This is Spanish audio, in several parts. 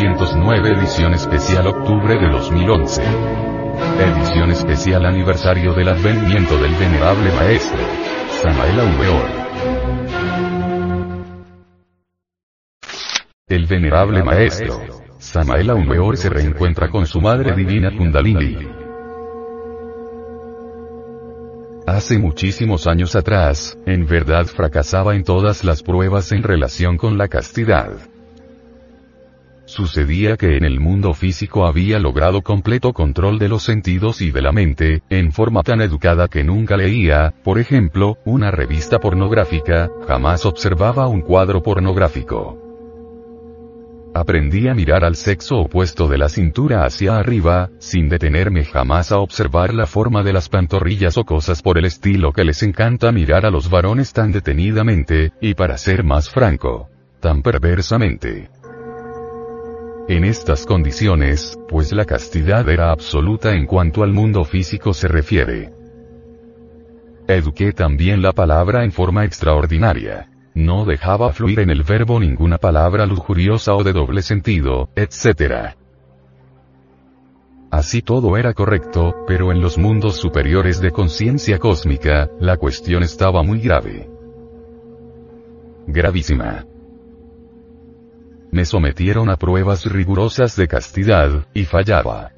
1909 edición especial octubre de 2011. Edición especial aniversario del advenimiento del venerable maestro. Samael Aumeor. El venerable maestro. Samael Aumeor se reencuentra con su madre divina Kundalini. Hace muchísimos años atrás, en verdad fracasaba en todas las pruebas en relación con la castidad. Sucedía que en el mundo físico había logrado completo control de los sentidos y de la mente, en forma tan educada que nunca leía, por ejemplo, una revista pornográfica, jamás observaba un cuadro pornográfico. Aprendí a mirar al sexo opuesto de la cintura hacia arriba, sin detenerme jamás a observar la forma de las pantorrillas o cosas por el estilo que les encanta mirar a los varones tan detenidamente, y para ser más franco, tan perversamente. En estas condiciones, pues la castidad era absoluta en cuanto al mundo físico se refiere. Eduqué también la palabra en forma extraordinaria. No dejaba fluir en el verbo ninguna palabra lujuriosa o de doble sentido, etc. Así todo era correcto, pero en los mundos superiores de conciencia cósmica, la cuestión estaba muy grave. Gravísima me sometieron a pruebas rigurosas de castidad, y fallaba.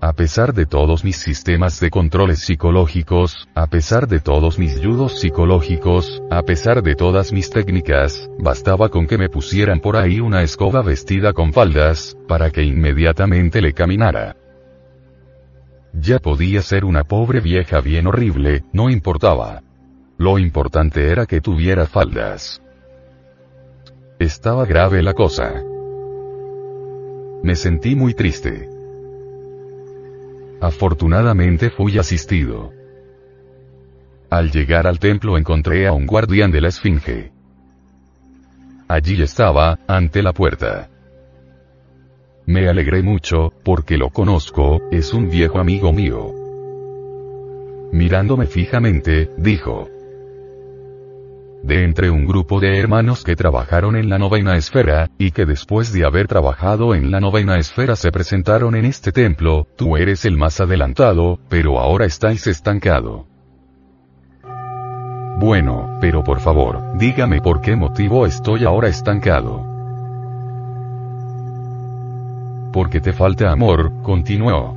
A pesar de todos mis sistemas de controles psicológicos, a pesar de todos mis yudos psicológicos, a pesar de todas mis técnicas, bastaba con que me pusieran por ahí una escoba vestida con faldas, para que inmediatamente le caminara. Ya podía ser una pobre vieja bien horrible, no importaba. Lo importante era que tuviera faldas. Estaba grave la cosa. Me sentí muy triste. Afortunadamente fui asistido. Al llegar al templo encontré a un guardián de la Esfinge. Allí estaba, ante la puerta. Me alegré mucho, porque lo conozco, es un viejo amigo mío. Mirándome fijamente, dijo de entre un grupo de hermanos que trabajaron en la novena esfera, y que después de haber trabajado en la novena esfera se presentaron en este templo, tú eres el más adelantado, pero ahora estáis estancado. Bueno, pero por favor, dígame por qué motivo estoy ahora estancado. Porque te falta amor, continuó.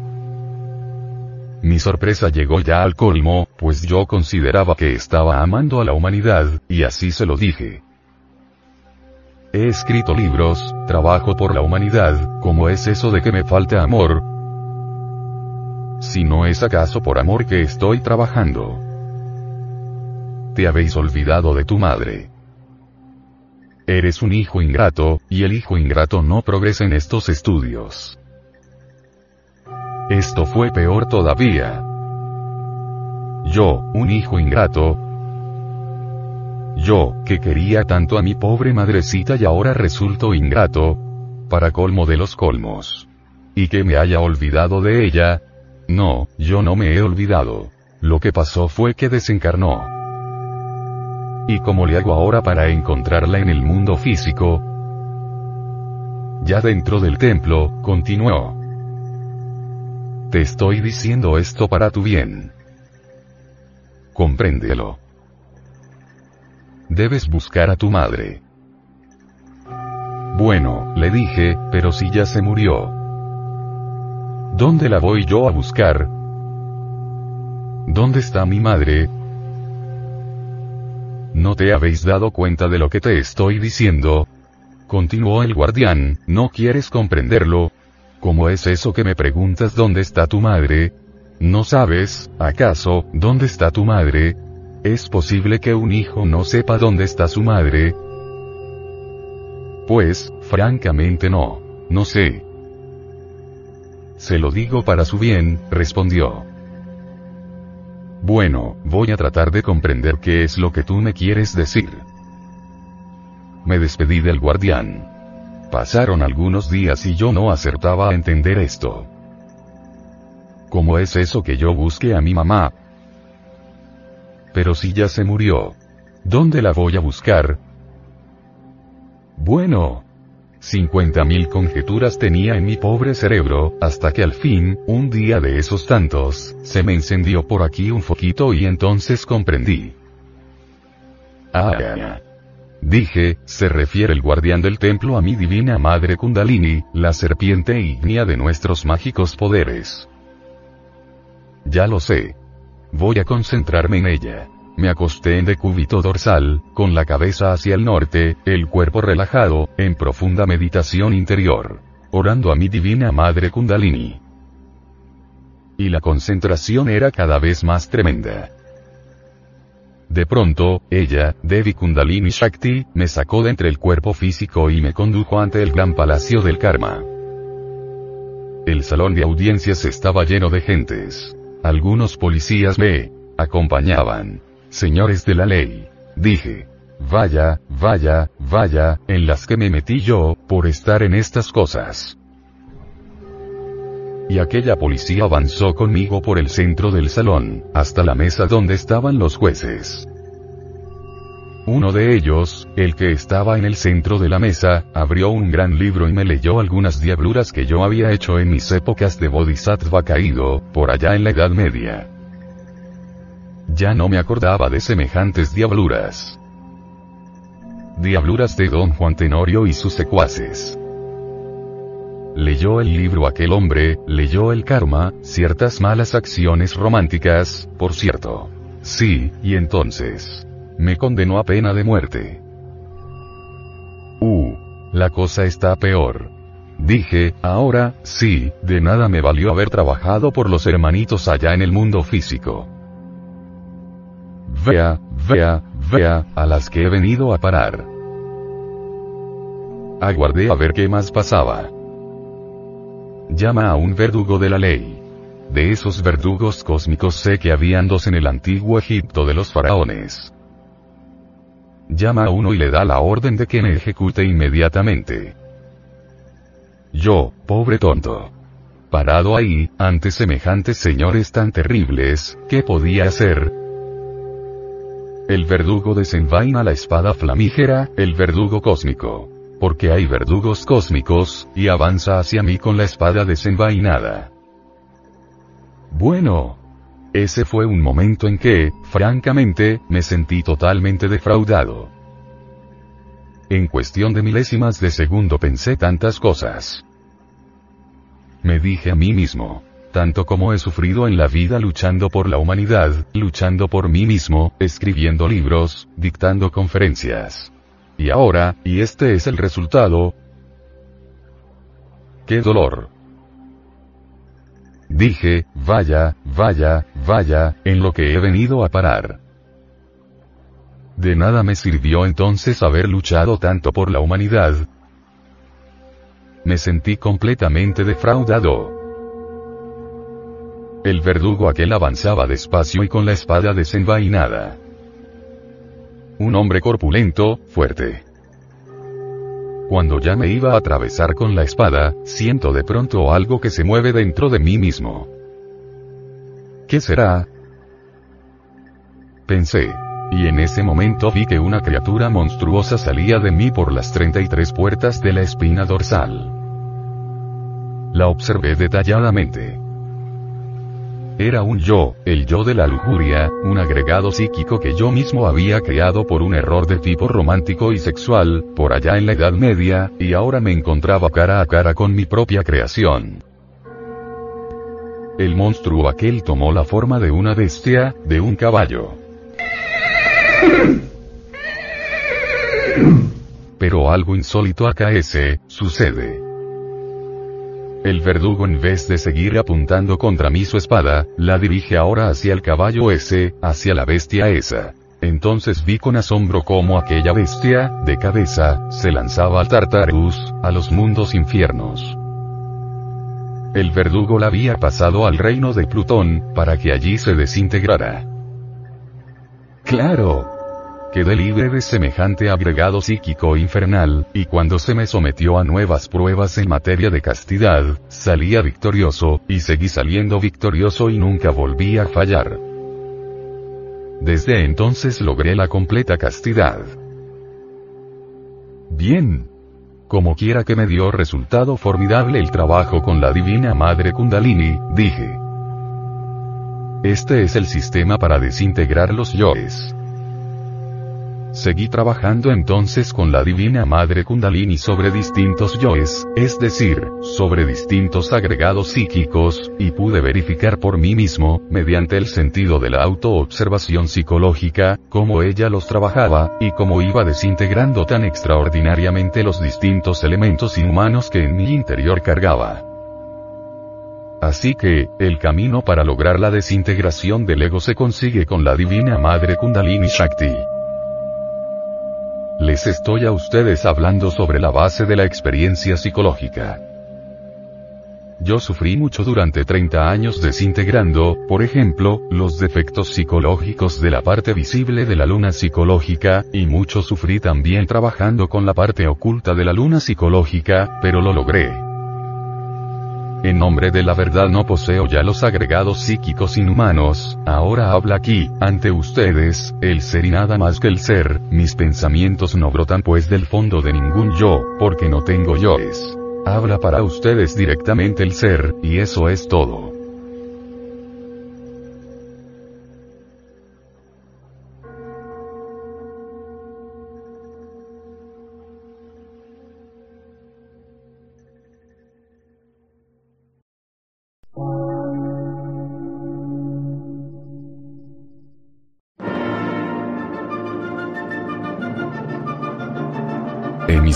Mi sorpresa llegó ya al colmo, pues yo consideraba que estaba amando a la humanidad, y así se lo dije. He escrito libros, trabajo por la humanidad, ¿cómo es eso de que me falta amor? Si no es acaso por amor que estoy trabajando. Te habéis olvidado de tu madre. Eres un hijo ingrato, y el hijo ingrato no progresa en estos estudios. Esto fue peor todavía. Yo, un hijo ingrato. Yo, que quería tanto a mi pobre madrecita y ahora resulto ingrato. Para colmo de los colmos. Y que me haya olvidado de ella. No, yo no me he olvidado. Lo que pasó fue que desencarnó. ¿Y cómo le hago ahora para encontrarla en el mundo físico? Ya dentro del templo, continuó. Te estoy diciendo esto para tu bien. Compréndelo. Debes buscar a tu madre. Bueno, le dije, pero si ya se murió. ¿Dónde la voy yo a buscar? ¿Dónde está mi madre? ¿No te habéis dado cuenta de lo que te estoy diciendo? Continuó el guardián, ¿no quieres comprenderlo? ¿Cómo es eso que me preguntas dónde está tu madre? ¿No sabes, acaso, dónde está tu madre? ¿Es posible que un hijo no sepa dónde está su madre? Pues, francamente no. No sé. Se lo digo para su bien, respondió. Bueno, voy a tratar de comprender qué es lo que tú me quieres decir. Me despedí del guardián. Pasaron algunos días y yo no acertaba a entender esto. ¿Cómo es eso que yo busque a mi mamá? Pero si ya se murió. ¿Dónde la voy a buscar? Bueno. 50.000 conjeturas tenía en mi pobre cerebro, hasta que al fin, un día de esos tantos, se me encendió por aquí un foquito y entonces comprendí. Ah, Dije, se refiere el guardián del templo a mi divina madre Kundalini, la serpiente ígnea de nuestros mágicos poderes. Ya lo sé. Voy a concentrarme en ella. Me acosté en decúbito dorsal, con la cabeza hacia el norte, el cuerpo relajado, en profunda meditación interior. Orando a mi divina madre Kundalini. Y la concentración era cada vez más tremenda. De pronto, ella, Devi Kundalini Shakti, me sacó de entre el cuerpo físico y me condujo ante el gran palacio del karma. El salón de audiencias estaba lleno de gentes. Algunos policías me acompañaban. Señores de la ley. Dije. Vaya, vaya, vaya, en las que me metí yo, por estar en estas cosas. Y aquella policía avanzó conmigo por el centro del salón, hasta la mesa donde estaban los jueces. Uno de ellos, el que estaba en el centro de la mesa, abrió un gran libro y me leyó algunas diabluras que yo había hecho en mis épocas de bodhisattva caído, por allá en la Edad Media. Ya no me acordaba de semejantes diabluras. Diabluras de don Juan Tenorio y sus secuaces. Leyó el libro aquel hombre, leyó el karma, ciertas malas acciones románticas, por cierto. Sí, y entonces. Me condenó a pena de muerte. Uh. La cosa está peor. Dije, ahora, sí, de nada me valió haber trabajado por los hermanitos allá en el mundo físico. Vea, vea, vea, a las que he venido a parar. Aguardé a ver qué más pasaba. Llama a un verdugo de la ley. De esos verdugos cósmicos sé que habían dos en el antiguo Egipto de los faraones. Llama a uno y le da la orden de que me ejecute inmediatamente. Yo, pobre tonto. Parado ahí, ante semejantes señores tan terribles, ¿qué podía hacer? El verdugo desenvaina la espada flamígera, el verdugo cósmico porque hay verdugos cósmicos, y avanza hacia mí con la espada desenvainada. Bueno. Ese fue un momento en que, francamente, me sentí totalmente defraudado. En cuestión de milésimas de segundo pensé tantas cosas. Me dije a mí mismo, tanto como he sufrido en la vida luchando por la humanidad, luchando por mí mismo, escribiendo libros, dictando conferencias. Y ahora, y este es el resultado. ¡Qué dolor! Dije, vaya, vaya, vaya, en lo que he venido a parar. De nada me sirvió entonces haber luchado tanto por la humanidad. Me sentí completamente defraudado. El verdugo aquel avanzaba despacio y con la espada desenvainada. Un hombre corpulento, fuerte. Cuando ya me iba a atravesar con la espada, siento de pronto algo que se mueve dentro de mí mismo. ¿Qué será? Pensé. Y en ese momento vi que una criatura monstruosa salía de mí por las 33 puertas de la espina dorsal. La observé detalladamente. Era un yo, el yo de la lujuria, un agregado psíquico que yo mismo había creado por un error de tipo romántico y sexual, por allá en la Edad Media, y ahora me encontraba cara a cara con mi propia creación. El monstruo aquel tomó la forma de una bestia, de un caballo. Pero algo insólito acaece, sucede. El verdugo en vez de seguir apuntando contra mí su espada, la dirige ahora hacia el caballo ese, hacia la bestia esa. Entonces vi con asombro cómo aquella bestia, de cabeza, se lanzaba al Tartarus, a los mundos infiernos. El verdugo la había pasado al reino de Plutón, para que allí se desintegrara. Claro, Quedé libre de semejante agregado psíquico infernal, y cuando se me sometió a nuevas pruebas en materia de castidad, salía victorioso, y seguí saliendo victorioso y nunca volví a fallar. Desde entonces logré la completa castidad. Bien. Como quiera que me dio resultado formidable el trabajo con la Divina Madre Kundalini, dije. Este es el sistema para desintegrar los yoes. Seguí trabajando entonces con la Divina Madre Kundalini sobre distintos yoes, es decir, sobre distintos agregados psíquicos, y pude verificar por mí mismo, mediante el sentido de la autoobservación psicológica, cómo ella los trabajaba, y cómo iba desintegrando tan extraordinariamente los distintos elementos inhumanos que en mi interior cargaba. Así que, el camino para lograr la desintegración del ego se consigue con la Divina Madre Kundalini Shakti. Les estoy a ustedes hablando sobre la base de la experiencia psicológica. Yo sufrí mucho durante 30 años desintegrando, por ejemplo, los defectos psicológicos de la parte visible de la luna psicológica, y mucho sufrí también trabajando con la parte oculta de la luna psicológica, pero lo logré. En nombre de la verdad no poseo ya los agregados psíquicos inhumanos, ahora habla aquí, ante ustedes, el ser y nada más que el ser, mis pensamientos no brotan pues del fondo de ningún yo, porque no tengo yoes. Habla para ustedes directamente el ser, y eso es todo.